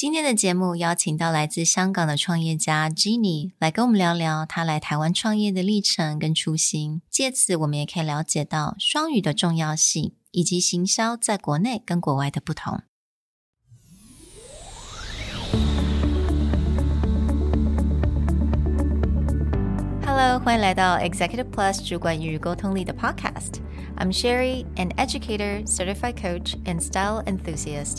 今天的节目邀请到来自香港的创业家 Jenny 来跟我们聊聊她来台湾创业的历程跟初心。借此，我们也可以了解到双语的重要性，以及行销在国内跟国外的不同。Hello，欢迎来到 Executive Plus 主管与沟通力的 Podcast。I'm Sherry, an educator, certified coach, and style enthusiast.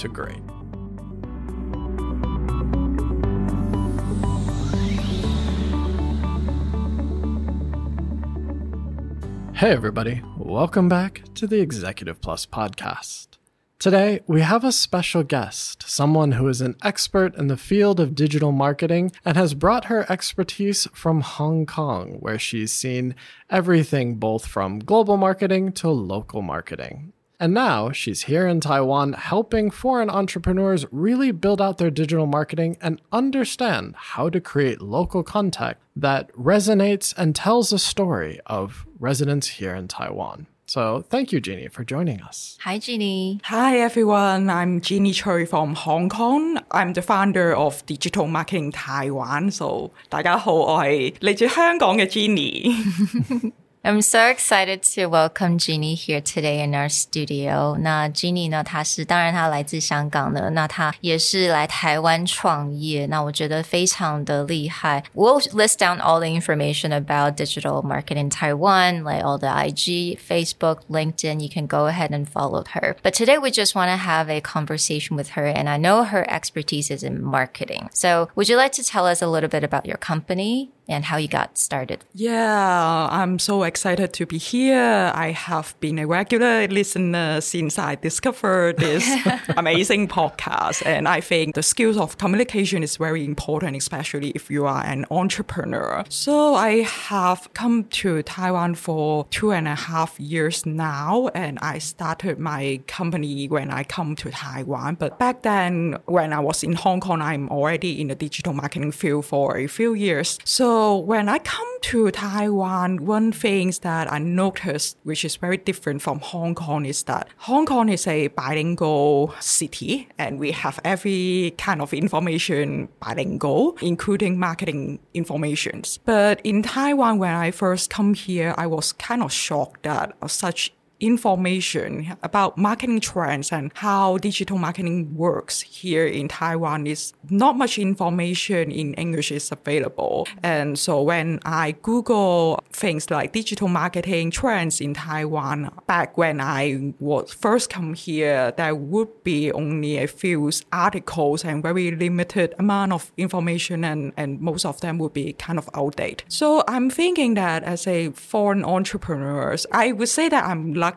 to great. Hey, everybody, welcome back to the Executive Plus podcast. Today, we have a special guest, someone who is an expert in the field of digital marketing and has brought her expertise from Hong Kong, where she's seen everything both from global marketing to local marketing. And now she's here in Taiwan helping foreign entrepreneurs really build out their digital marketing and understand how to create local content that resonates and tells a story of residents here in Taiwan. So thank you, Jeanie, for joining us. Hi, Jeanie. Hi, everyone. I'm Jeanie Choi from Hong Kong. I'm the founder of Digital Marketing Taiwan. So Jeanie。I'm so excited to welcome Jeanie here today in our studio. 那 Jeanie 呢？她是当然她来自香港的，那她也是来台湾创业。那我觉得非常的厉害。We'll list down all the information about digital marketing in Taiwan, like all the IG, Facebook, LinkedIn. You can go ahead and follow her. But today we just want to have a conversation with her, and I know her expertise is in marketing. So would you like to tell us a little bit about your company? And how you got started. Yeah, I'm so excited to be here. I have been a regular listener since I discovered this amazing podcast. And I think the skills of communication is very important, especially if you are an entrepreneur. So I have come to Taiwan for two and a half years now. And I started my company when I come to Taiwan. But back then, when I was in Hong Kong, I'm already in the digital marketing field for a few years. So so when I come to Taiwan, one thing that I noticed, which is very different from Hong Kong, is that Hong Kong is a bilingual city, and we have every kind of information bilingual, including marketing informations. But in Taiwan, when I first come here, I was kind of shocked that such information about marketing trends and how digital marketing works here in Taiwan is not much information in English is available. And so when I Google things like digital marketing trends in Taiwan, back when I was first come here, there would be only a few articles and very limited amount of information and, and most of them would be kind of outdated. So I'm thinking that as a foreign entrepreneur, I would say that I'm lucky.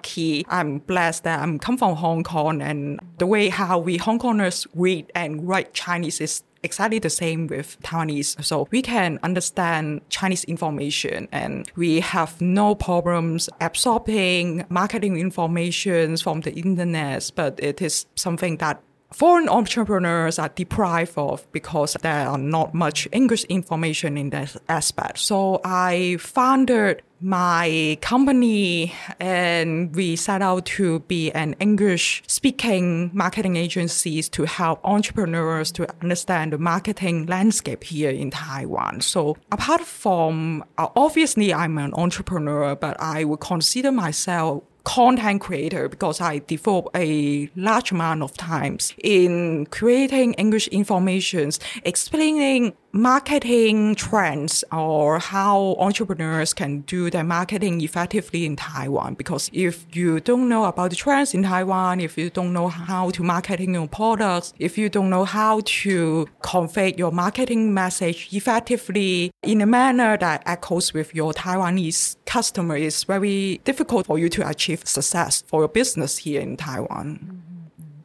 I'm blessed that I'm come from Hong Kong and the way how we Hong Kongers read and write Chinese is exactly the same with Taiwanese. So we can understand Chinese information and we have no problems absorbing marketing information from the internet, but it is something that foreign entrepreneurs are deprived of because there are not much English information in that aspect. So I founded my company and we set out to be an English speaking marketing agencies to help entrepreneurs to understand the marketing landscape here in Taiwan. So apart from uh, obviously I'm an entrepreneur, but I would consider myself content creator because I devote a large amount of times in creating English informations, explaining marketing trends or how entrepreneurs can do their marketing effectively in Taiwan. Because if you don't know about the trends in Taiwan, if you don't know how to marketing your products, if you don't know how to convey your marketing message effectively in a manner that echoes with your Taiwanese customer, it's very difficult for you to achieve success for your business here in Taiwan.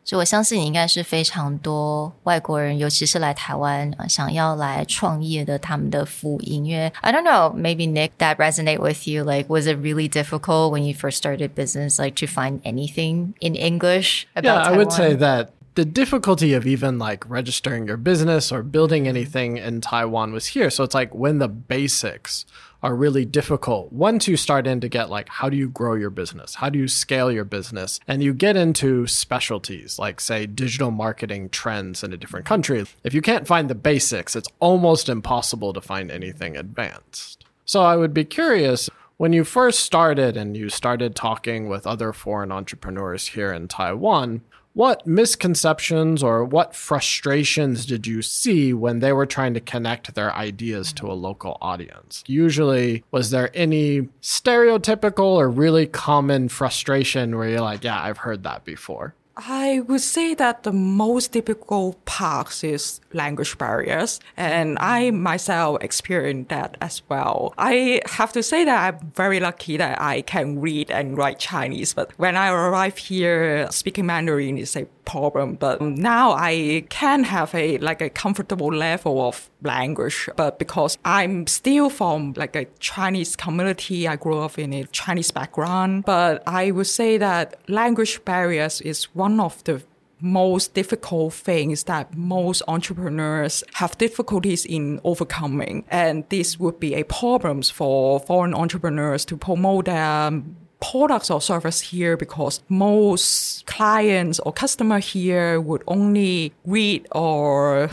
所以我相信你应该是非常多外国人，尤其是来台湾、呃、想要来创业的他们的福音。因为 I don't know, maybe Nick that resonate with you. Like, was it really difficult when you first started business, like to find anything in English about Yeah, I Taiwan? would say that the difficulty of even like registering your business or building anything in Taiwan was here. So it's like when the basics are really difficult. Once you start in to get like, how do you grow your business? How do you scale your business? And you get into specialties like, say, digital marketing trends in a different country. If you can't find the basics, it's almost impossible to find anything advanced. So I would be curious when you first started and you started talking with other foreign entrepreneurs here in Taiwan, what misconceptions or what frustrations did you see when they were trying to connect their ideas to a local audience? Usually, was there any stereotypical or really common frustration where you're like, yeah, I've heard that before? I would say that the most difficult part is language barriers, and I myself experienced that as well. I have to say that I'm very lucky that I can read and write Chinese, but when I arrived here, speaking Mandarin is a problem. But now I can have a like a comfortable level of language, but because I'm still from like a Chinese community, I grew up in a Chinese background, but I would say that language barriers is one of the most difficult things that most entrepreneurs have difficulties in overcoming. And this would be a problem for foreign entrepreneurs to promote their products or service here because most clients or customer here would only read or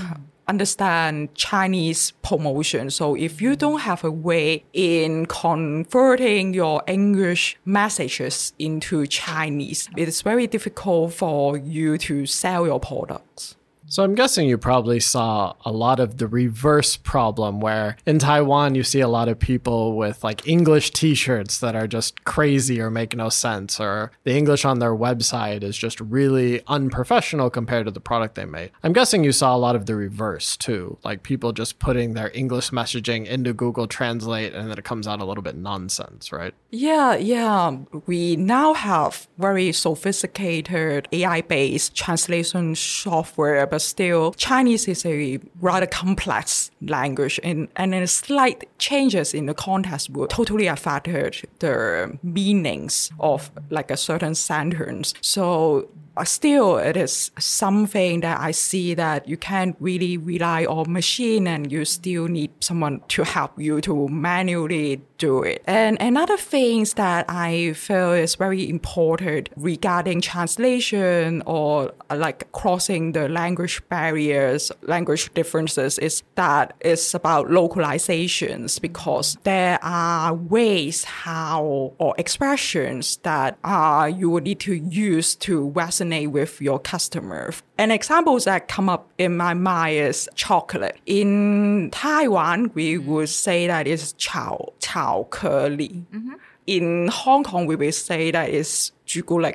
understand Chinese promotion. So if you mm. don't have a way in converting your English messages into Chinese, it is very difficult for you to sell your products. So I'm guessing you probably saw a lot of the reverse problem where in Taiwan you see a lot of people with like English t-shirts that are just crazy or make no sense or the English on their website is just really unprofessional compared to the product they made. I'm guessing you saw a lot of the reverse too, like people just putting their English messaging into Google Translate and then it comes out a little bit nonsense, right? Yeah, yeah. We now have very sophisticated AI-based translation software, but still Chinese is a rather complex language and, and slight changes in the context would totally affect the meanings of like a certain sentence. So still it is something that I see that you can't really rely on machine and you still need someone to help you to manually do it. And another things that I feel is very important regarding translation or uh, like crossing the language barriers, language differences is that it's about localizations because there are ways how or expressions that uh, you would need to use to resonate with your customer. An example that come up in my mind is chocolate. In Taiwan, we would say that is chao, chao In Hong Kong, we will say that is 朱古力,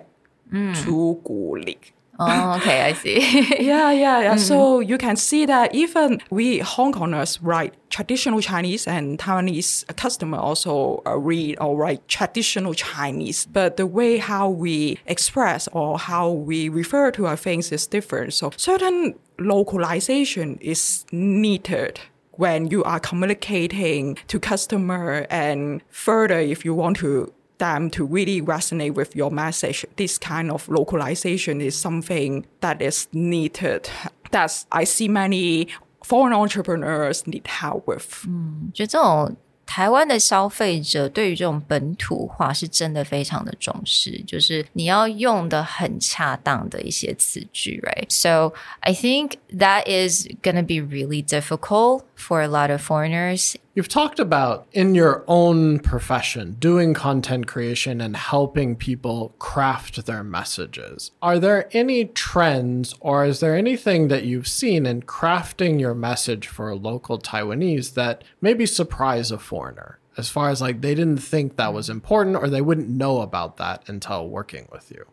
朱古力. Oh, okay, I see. yeah, yeah, yeah. So you can see that even we Hong Kongers write traditional Chinese and Taiwanese customer also uh, read or write traditional Chinese, but the way how we express or how we refer to our things is different. So certain localization is needed when you are communicating to customer and further if you want to them to really resonate with your message. This kind of localization is something that is needed. That's I see many foreign entrepreneurs need help with. 觉得这种台湾的消费者对于这种本土化是真的非常的重视，就是你要用的很恰当的一些词句，right? So I think that is gonna be really difficult for a lot of foreigners. You've talked about in your own profession doing content creation and helping people craft their messages. Are there any trends or is there anything that you've seen in crafting your message for a local Taiwanese that maybe surprise a foreigner? As far as like they didn't think that was important or they wouldn't know about that until working with you.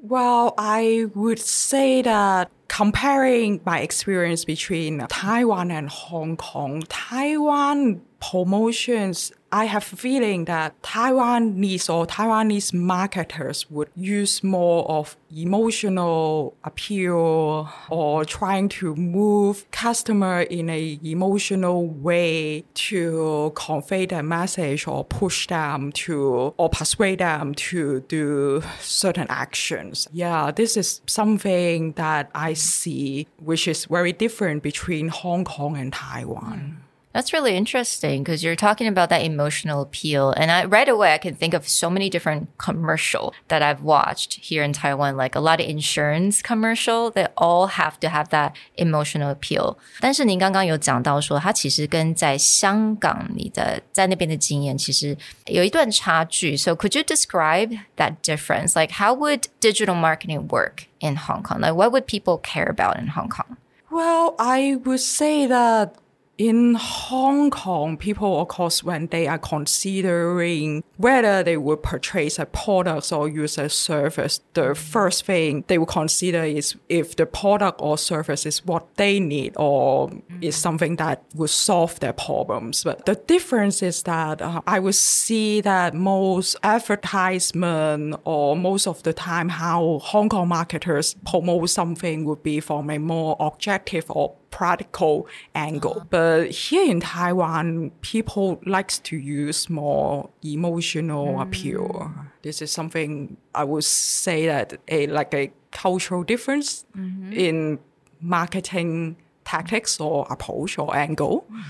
Well, I would say that comparing my experience between Taiwan and Hong Kong, Taiwan promotions, I have a feeling that Taiwanese or Taiwanese marketers would use more of emotional appeal or trying to move customer in a emotional way to convey their message or push them to or persuade them to do certain actions. Yeah, this is something that I see which is very different between Hong Kong and Taiwan. That's really interesting because you're talking about that emotional appeal. And I, right away, I can think of so many different commercial that I've watched here in Taiwan, like a lot of insurance commercial that all have to have that emotional appeal. 但是您刚刚有讲到说，它其实跟在香港你的在那边的经验其实有一段差距。So could you describe that difference? Like how would digital marketing work in Hong Kong? Like what would people care about in Hong Kong? Well, I would say that in Hong Kong, people, of course, when they are considering whether they will purchase a product or use a service, the first thing they will consider is if the product or service is what they need or is something that will solve their problems. But the difference is that uh, I would see that most advertisement or most of the time how Hong Kong marketers promote something would be from a more objective or practical angle. Uh-huh. But here in Taiwan, people likes to use more emotional mm. appeal. This is something I would say that a like a cultural difference mm-hmm. in marketing tactics or approach or angle. Mm.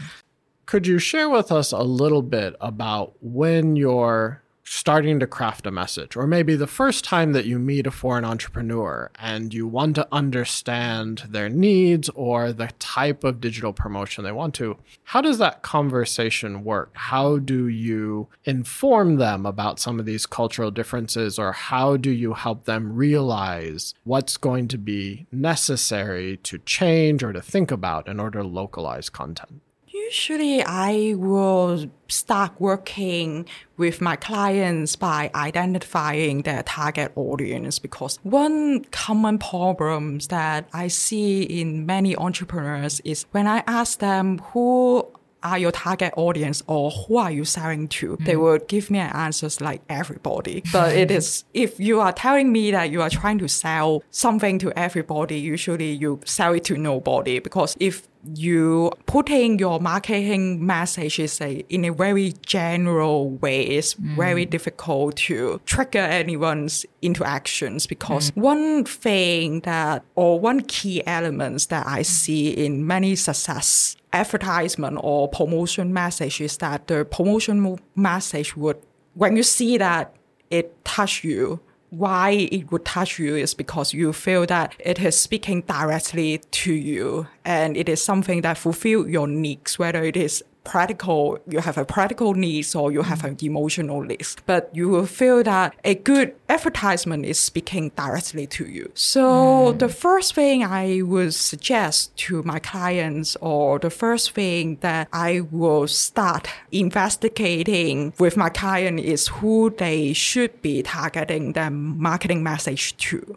Could you share with us a little bit about when you're starting to craft a message, or maybe the first time that you meet a foreign entrepreneur and you want to understand their needs or the type of digital promotion they want to, how does that conversation work? How do you inform them about some of these cultural differences, or how do you help them realize what's going to be necessary to change or to think about in order to localize content? Usually, I will start working with my clients by identifying their target audience because one common problem that I see in many entrepreneurs is when I ask them who are your target audience or who are you selling to? Mm-hmm. They would give me an answers like everybody. But it is, if you are telling me that you are trying to sell something to everybody, usually you sell it to nobody because if you putting your marketing messages in a very general way it's mm. very difficult to trigger anyone's into actions because mm. one thing that or one key elements that I see in many success advertisement or promotion message is that the promotion message would when you see that it touch you why it would touch you is because you feel that it is speaking directly to you and it is something that fulfill your needs, whether it is practical, you have a practical needs or you have an mm-hmm. emotional needs. But you will feel that a good advertisement is speaking directly to you. So mm-hmm. the first thing I would suggest to my clients or the first thing that I will start investigating with my client is who they should be targeting their marketing message to.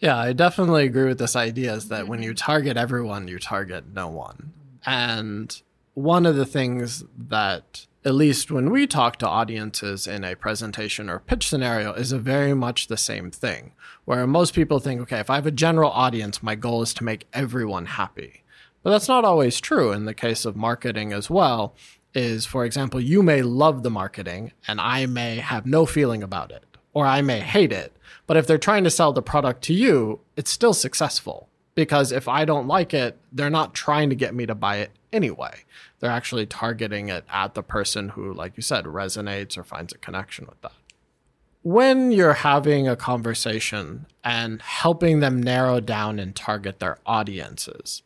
Yeah, I definitely agree with this idea is that when mm-hmm. you target everyone, you target no one. And one of the things that at least when we talk to audiences in a presentation or pitch scenario is a very much the same thing where most people think okay if i have a general audience my goal is to make everyone happy but that's not always true in the case of marketing as well is for example you may love the marketing and i may have no feeling about it or i may hate it but if they're trying to sell the product to you it's still successful because if I don't like it, they're not trying to get me to buy it anyway. They're actually targeting it at the person who, like you said, resonates or finds a connection with that. When you're having a conversation and helping them narrow down and target their audiences,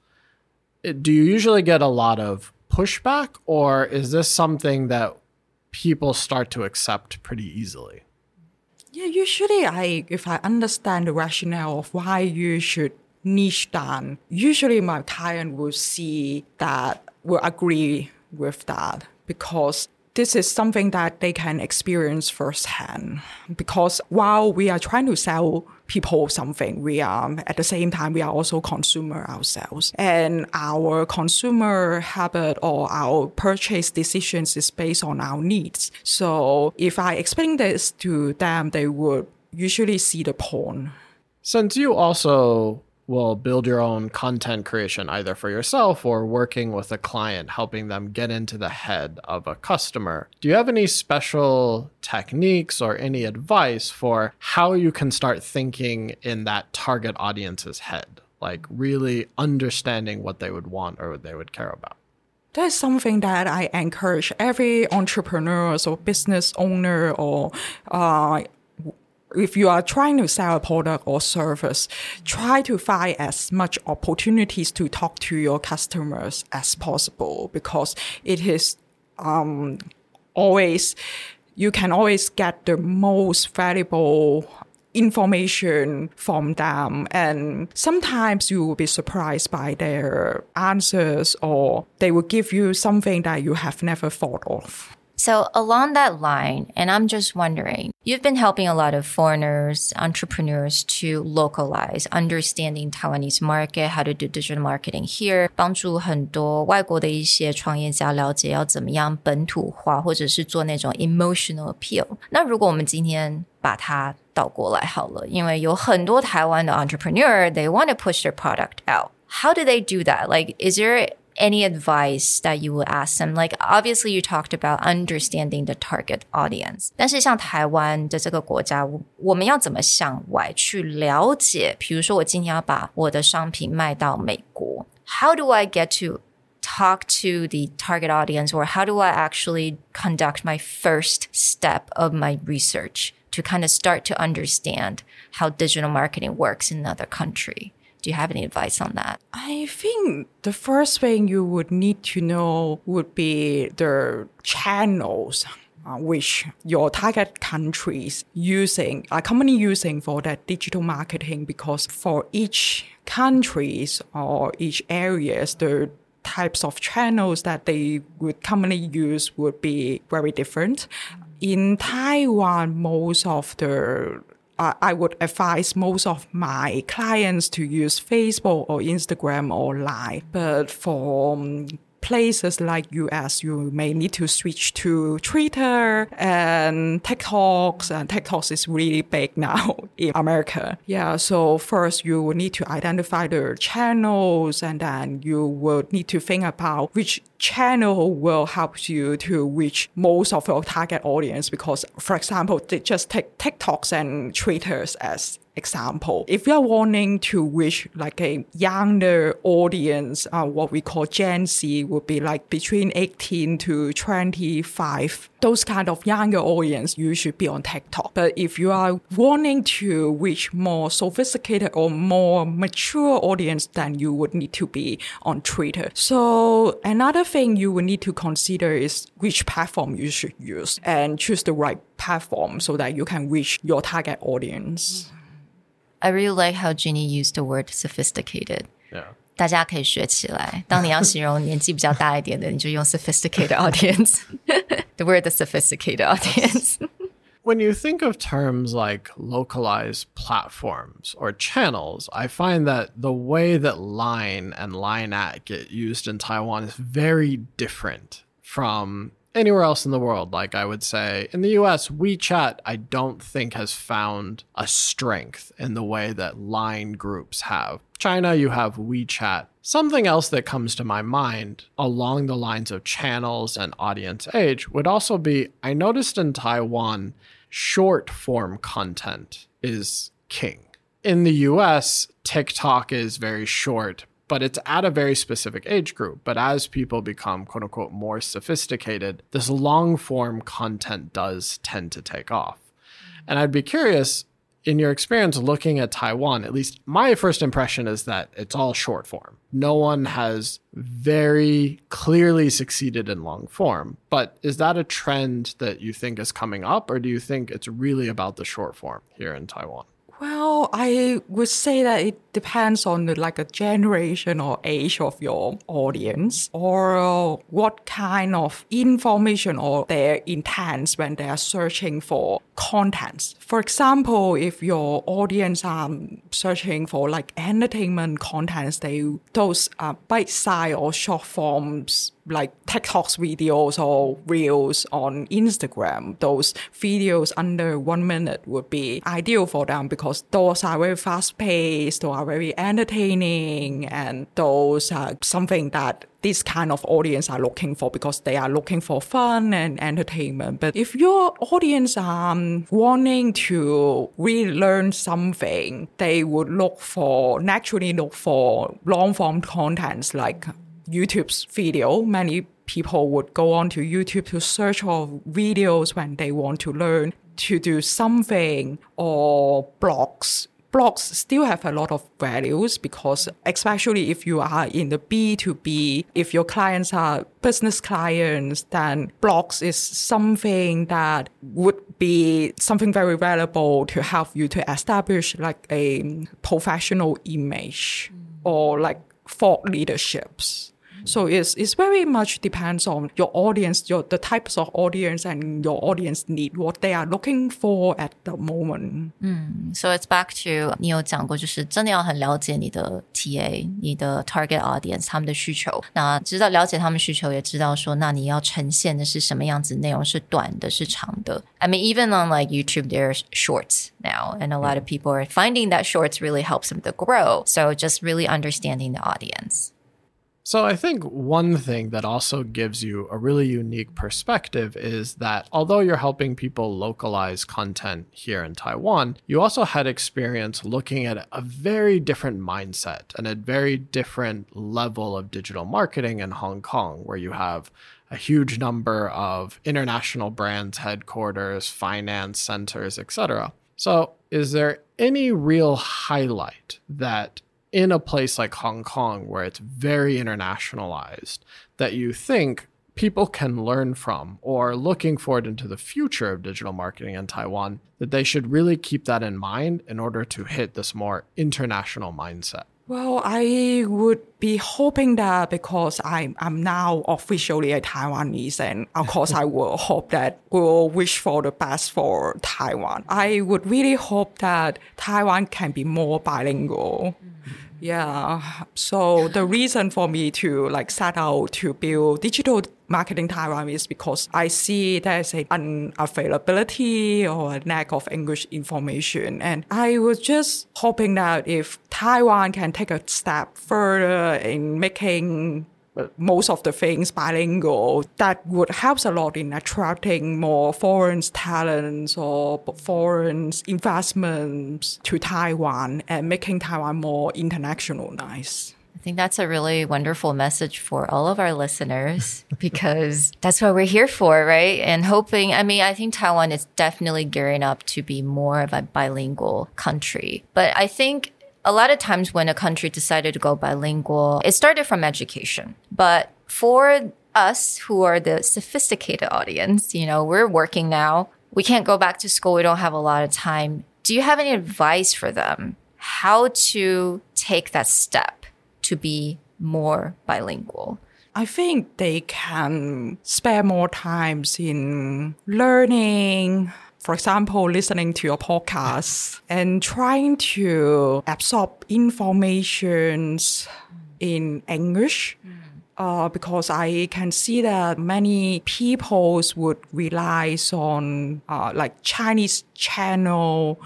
do you usually get a lot of pushback or is this something that people start to accept pretty easily? Yeah, usually I if I understand the rationale of why you should niche down, usually my client will see that will agree with that because this is something that they can experience firsthand. Because while we are trying to sell people something we are at the same time we are also consumer ourselves. And our consumer habit or our purchase decisions is based on our needs. So if i explain this to them they would usually see the point since you also will build your own content creation either for yourself or working with a client, helping them get into the head of a customer. Do you have any special techniques or any advice for how you can start thinking in that target audience's head? Like really understanding what they would want or what they would care about? That's something that I encourage every entrepreneur or business owner or uh, if you are trying to sell a product or service, try to find as much opportunities to talk to your customers as possible because it is um, always you can always get the most valuable information from them. And sometimes you will be surprised by their answers or they will give you something that you have never thought of so along that line, and I'm just wondering, you've been helping a lot of foreigners, entrepreneurs to localize, understanding Taiwanese market, how to do digital marketing here, 帮助很多外国的一些创业家了解要怎么样本土化，或者是做那种 emotional appeal。那如果我们今天把它倒过来好了，因为有很多台湾的 entrepreneur，they want to push their product out. How do they do that? Like, is there any advice that you would ask them? Like, obviously, you talked about understanding the target audience. 但是像台湾的这个国家，我们要怎么向外去了解？比如说，我今天要把我的商品卖到美国，How do I get to talk to the target audience, or how do I actually conduct my first step of my research to kind of start to understand how digital marketing works in another country? Do you have any advice on that? I think the first thing you would need to know would be the channels uh, which your target countries using are commonly using for that digital marketing because for each countries or each areas the types of channels that they would commonly use would be very different. In Taiwan, most of the uh, I would advise most of my clients to use Facebook or Instagram or Line. But for um, places like US, you may need to switch to Twitter and TikToks, and TikToks is really big now in America. Yeah, so first you will need to identify the channels, and then you will need to think about which channel will help you to reach most of your target audience. Because, for example, they just take TikToks and Twitters as example. If you're wanting to reach like a younger audience, uh, what we call Gen Z would be like between 18 to 25. Those kind of younger audience, you should be on TikTok. But if you are wanting to reach more sophisticated or more mature audience, then you would need to be on Twitter. So another thing you would need to consider is which platform you should use and choose the right platform so that you can reach your target audience. I really like how Ginny used the word sophisticated. Yeah. 大家可以学起来。当你要形容年纪比较大一点的，你就用 sophisticated audience. the word the sophisticated audience. when you think of terms like localized platforms or channels, I find that the way that Line and Line at get used in Taiwan is very different from anywhere else in the world. Like I would say in the US, WeChat, I don't think has found a strength in the way that line groups have. China, you have WeChat. Something else that comes to my mind along the lines of channels and audience age would also be I noticed in Taiwan, short form content is king. In the US, TikTok is very short, but it's at a very specific age group. But as people become quote unquote more sophisticated, this long form content does tend to take off. And I'd be curious in your experience looking at Taiwan, at least my first impression is that it's all short form. No one has very clearly succeeded in long form. But is that a trend that you think is coming up, or do you think it's really about the short form here in Taiwan? Well, I would say that it depends on the, like a generation or age of your audience or what kind of information or their intents when they are searching for contents. For example, if your audience are searching for like entertainment contents, they those bite size or short forms like TikToks videos or reels on Instagram, those videos under one minute would be ideal for them because those are very fast paced, those are very entertaining, and those are something that this kind of audience are looking for because they are looking for fun and entertainment. But if your audience are wanting to relearn something, they would look for naturally look for long form contents like YouTube's video. Many people would go on to YouTube to search for videos when they want to learn to do something or blogs. Blogs still have a lot of values because especially if you are in the B2B, if your clients are business clients, then blogs is something that would be something very valuable to help you to establish like a professional image or like thought leaderships. So it's, it's very much depends on your audience, your the types of audience and your audience need what they are looking for at the moment. So it's back to 你有讲过，就是真的要很了解你的 TA、你的 target audience 他们的需求。那知道了解他们需求，也知道说，那你要呈现的是什么样子内容，是短的，是长的。I mean, even on like YouTube, there's shorts now, and a lot of people are finding that shorts really helps them to grow. So just really understanding the audience. So, I think one thing that also gives you a really unique perspective is that although you're helping people localize content here in Taiwan, you also had experience looking at a very different mindset and a very different level of digital marketing in Hong Kong, where you have a huge number of international brands headquarters, finance centers, etc. So, is there any real highlight that in a place like Hong Kong, where it's very internationalized, that you think people can learn from or looking forward into the future of digital marketing in Taiwan, that they should really keep that in mind in order to hit this more international mindset? Well, I would be hoping that because I'm, I'm now officially a Taiwanese, and of course, I will hope that we will wish for the best for Taiwan. I would really hope that Taiwan can be more bilingual. Mm. Yeah. So the reason for me to like set out to build digital marketing Taiwan is because I see there's a unavailability or a lack of English information. And I was just hoping that if Taiwan can take a step further in making most of the things bilingual that would help a lot in attracting more foreign talents or foreign investments to Taiwan and making Taiwan more internationalized. I think that's a really wonderful message for all of our listeners because that's what we're here for, right? And hoping, I mean, I think Taiwan is definitely gearing up to be more of a bilingual country. But I think a lot of times when a country decided to go bilingual, it started from education. But for us who are the sophisticated audience, you know, we're working now. We can't go back to school. We don't have a lot of time. Do you have any advice for them? How to take that step to be more bilingual? I think they can spare more times in learning, for example, listening to your podcast and trying to absorb informations in English. Uh, because I can see that many people would rely on uh, like Chinese channel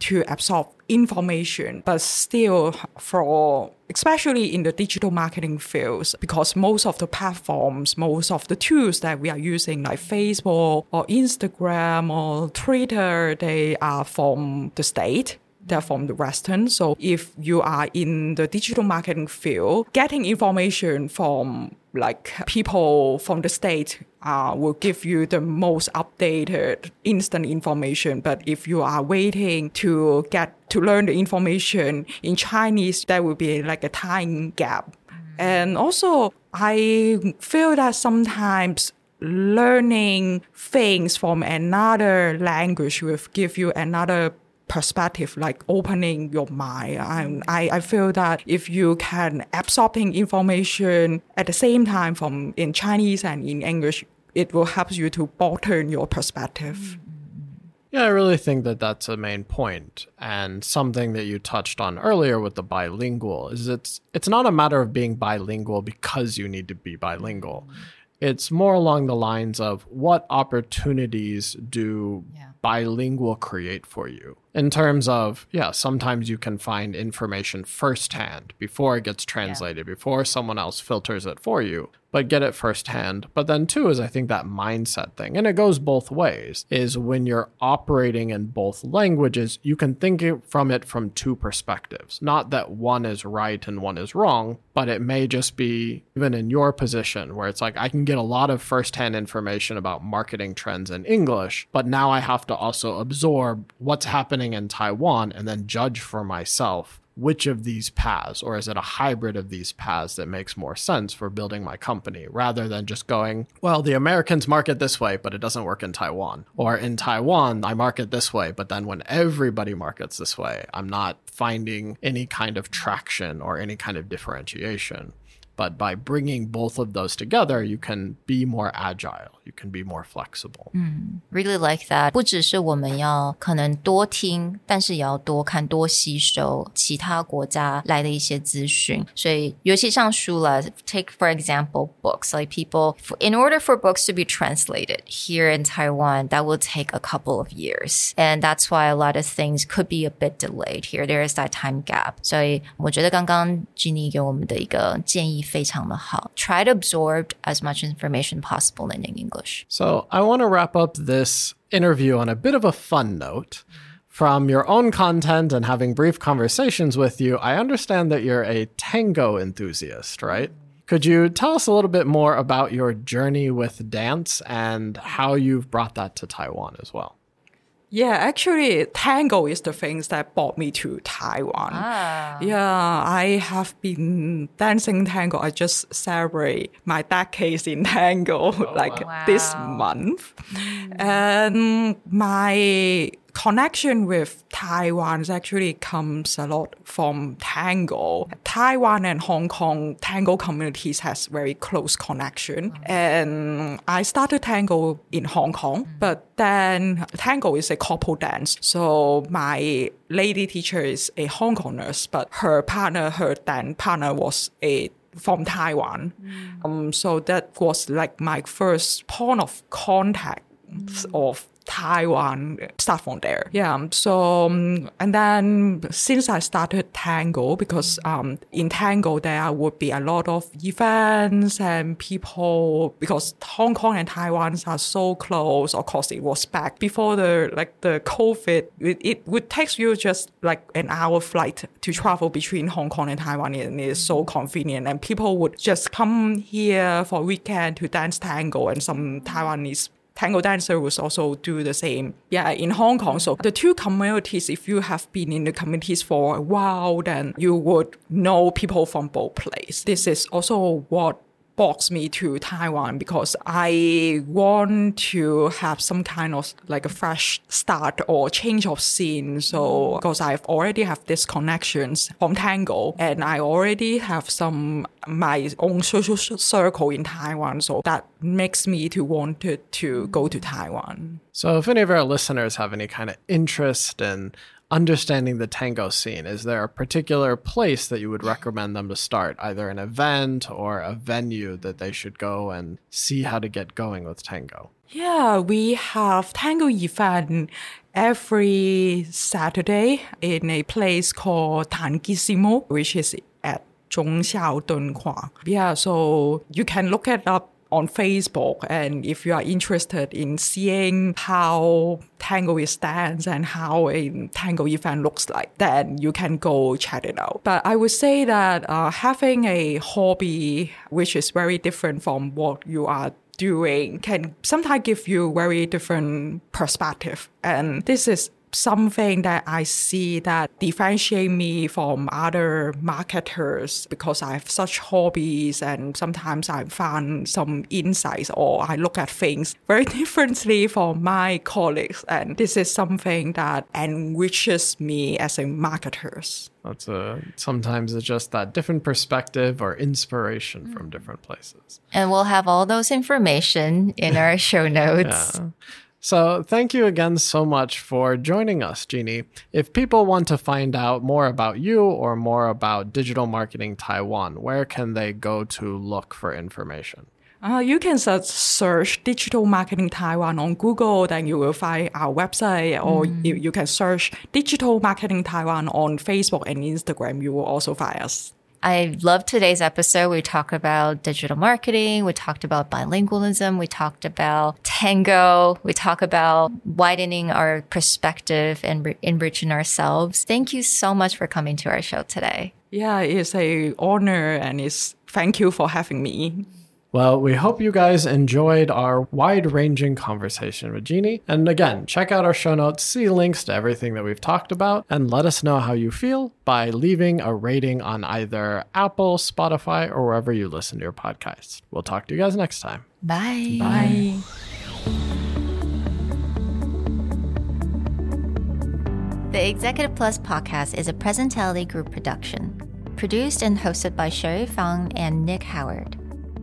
to absorb information, but still for especially in the digital marketing fields, because most of the platforms, most of the tools that we are using, like Facebook or Instagram or Twitter, they are from the state they're from the Western. So if you are in the digital marketing field, getting information from like people from the state uh, will give you the most updated instant information. But if you are waiting to get to learn the information in Chinese, there will be like a time gap. And also, I feel that sometimes learning things from another language will give you another perspective, like opening your mind. And I, I feel that if you can absorbing information at the same time from in Chinese and in English, it will help you to broaden your perspective. Yeah, I really think that that's a main point, and something that you touched on earlier with the bilingual is it's it's not a matter of being bilingual because you need to be bilingual. It's more along the lines of what opportunities do Yeah. Bilingual create for you. In terms of yeah sometimes you can find information firsthand before it gets translated before someone else filters it for you but get it firsthand. But then two is i think that mindset thing and it goes both ways is when you're operating in both languages you can think from it from two perspectives. Not that one is right and one is wrong but it may just be even in your position where it's like i can get a lot of firsthand information about marketing trends in english but now i have to also absorb what's happening in taiwan and then judge for myself which of these paths, or is it a hybrid of these paths that makes more sense for building my company rather than just going, well, the Americans market this way, but it doesn't work in Taiwan. Or in Taiwan, I market this way, but then when everybody markets this way, I'm not finding any kind of traction or any kind of differentiation. But by bringing both of those together, you can be more agile, you can be more flexible. Really like that，不只是我们要可能多听，但是也要多看、多吸收其他国家来的一些资讯。所以，尤其像书了，take for example books. Like people, in order for books to be translated here in Taiwan, that will take a couple of years, and that's why a lot of things could be a bit delayed here. There is that time gap. 所以，我觉得刚刚 Ginny 给我们的一个建议 非常的好。Try to absorb as much information possible in English. So I want to wrap up this interview on a bit of a fun note. From your own content and having brief conversations with you, I understand that you're a tango enthusiast, right? Could you tell us a little bit more about your journey with dance and how you've brought that to Taiwan as well? Yeah, actually, tango is the things that brought me to Taiwan. Ah. Yeah, I have been dancing tango. I just celebrate my decades in tango oh, like this Wow. month. And my connection with Taiwan actually comes a lot from tango. Taiwan and Hong Kong tango communities has very close connection. And I started tango in Hong Kong, but then tango is a couple dance. So my lady teacher is a Hong Kong nurse, but her partner, her dance partner was a from Taiwan. Um, so that was like my first point of contact of Taiwan start from there. Yeah. So um, and then since I started tango, because um, in tango there would be a lot of events and people because Hong Kong and Taiwan are so close. Of course, it was back before the like the COVID. It, it would take you just like an hour flight to travel between Hong Kong and Taiwan, and it's so convenient. And people would just come here for weekend to dance tango, and some Taiwanese tango dancer will also do the same. Yeah, in Hong Kong. So the two communities, if you have been in the communities for a while, then you would know people from both places. This is also what brought me to Taiwan because I want to have some kind of like a fresh start or change of scene. So because I've already have these connections from tango and I already have some my own social circle in Taiwan. So that makes me to want to, to go to Taiwan. So, if any of our listeners have any kind of interest in understanding the tango scene, is there a particular place that you would recommend them to start, either an event or a venue that they should go and see how to get going with tango? Yeah, we have tango event every Saturday in a place called Tangissimo, which is at Zhongxiao Dunhua. Yeah, so you can look it up on Facebook and if you are interested in seeing how tango danced and how a tango event looks like, then you can go check it out. But I would say that uh, having a hobby which is very different from what you are doing can sometimes give you very different perspective. And this is something that I see that differentiate me from other marketers because I have such hobbies and sometimes I find some insights or I look at things very differently from my colleagues. And this is something that enriches me as a marketer. That's a sometimes it's just that different perspective or inspiration from mm. different places. And we'll have all those information in our show notes. Yeah. So, thank you again so much for joining us, Jeanie. If people want to find out more about you or more about digital marketing Taiwan, where can they go to look for information? Uh, you can search, search digital marketing Taiwan on Google, then you will find our website, or you, you can search digital marketing Taiwan on Facebook and Instagram. You will also find us. I love today's episode. We talked about digital marketing. We talked about bilingualism. We talked about tango. We talk about widening our perspective and enriching ourselves. Thank you so much for coming to our show today. Yeah, it's a honor and it's thank you for having me. Well, we hope you guys enjoyed our wide ranging conversation with Jeanie. And again, check out our show notes, see links to everything that we've talked about, and let us know how you feel by leaving a rating on either Apple, Spotify, or wherever you listen to your podcast. We'll talk to you guys next time. Bye. Bye. The Executive Plus podcast is a Presentality Group production, produced and hosted by Sherry Fang and Nick Howard.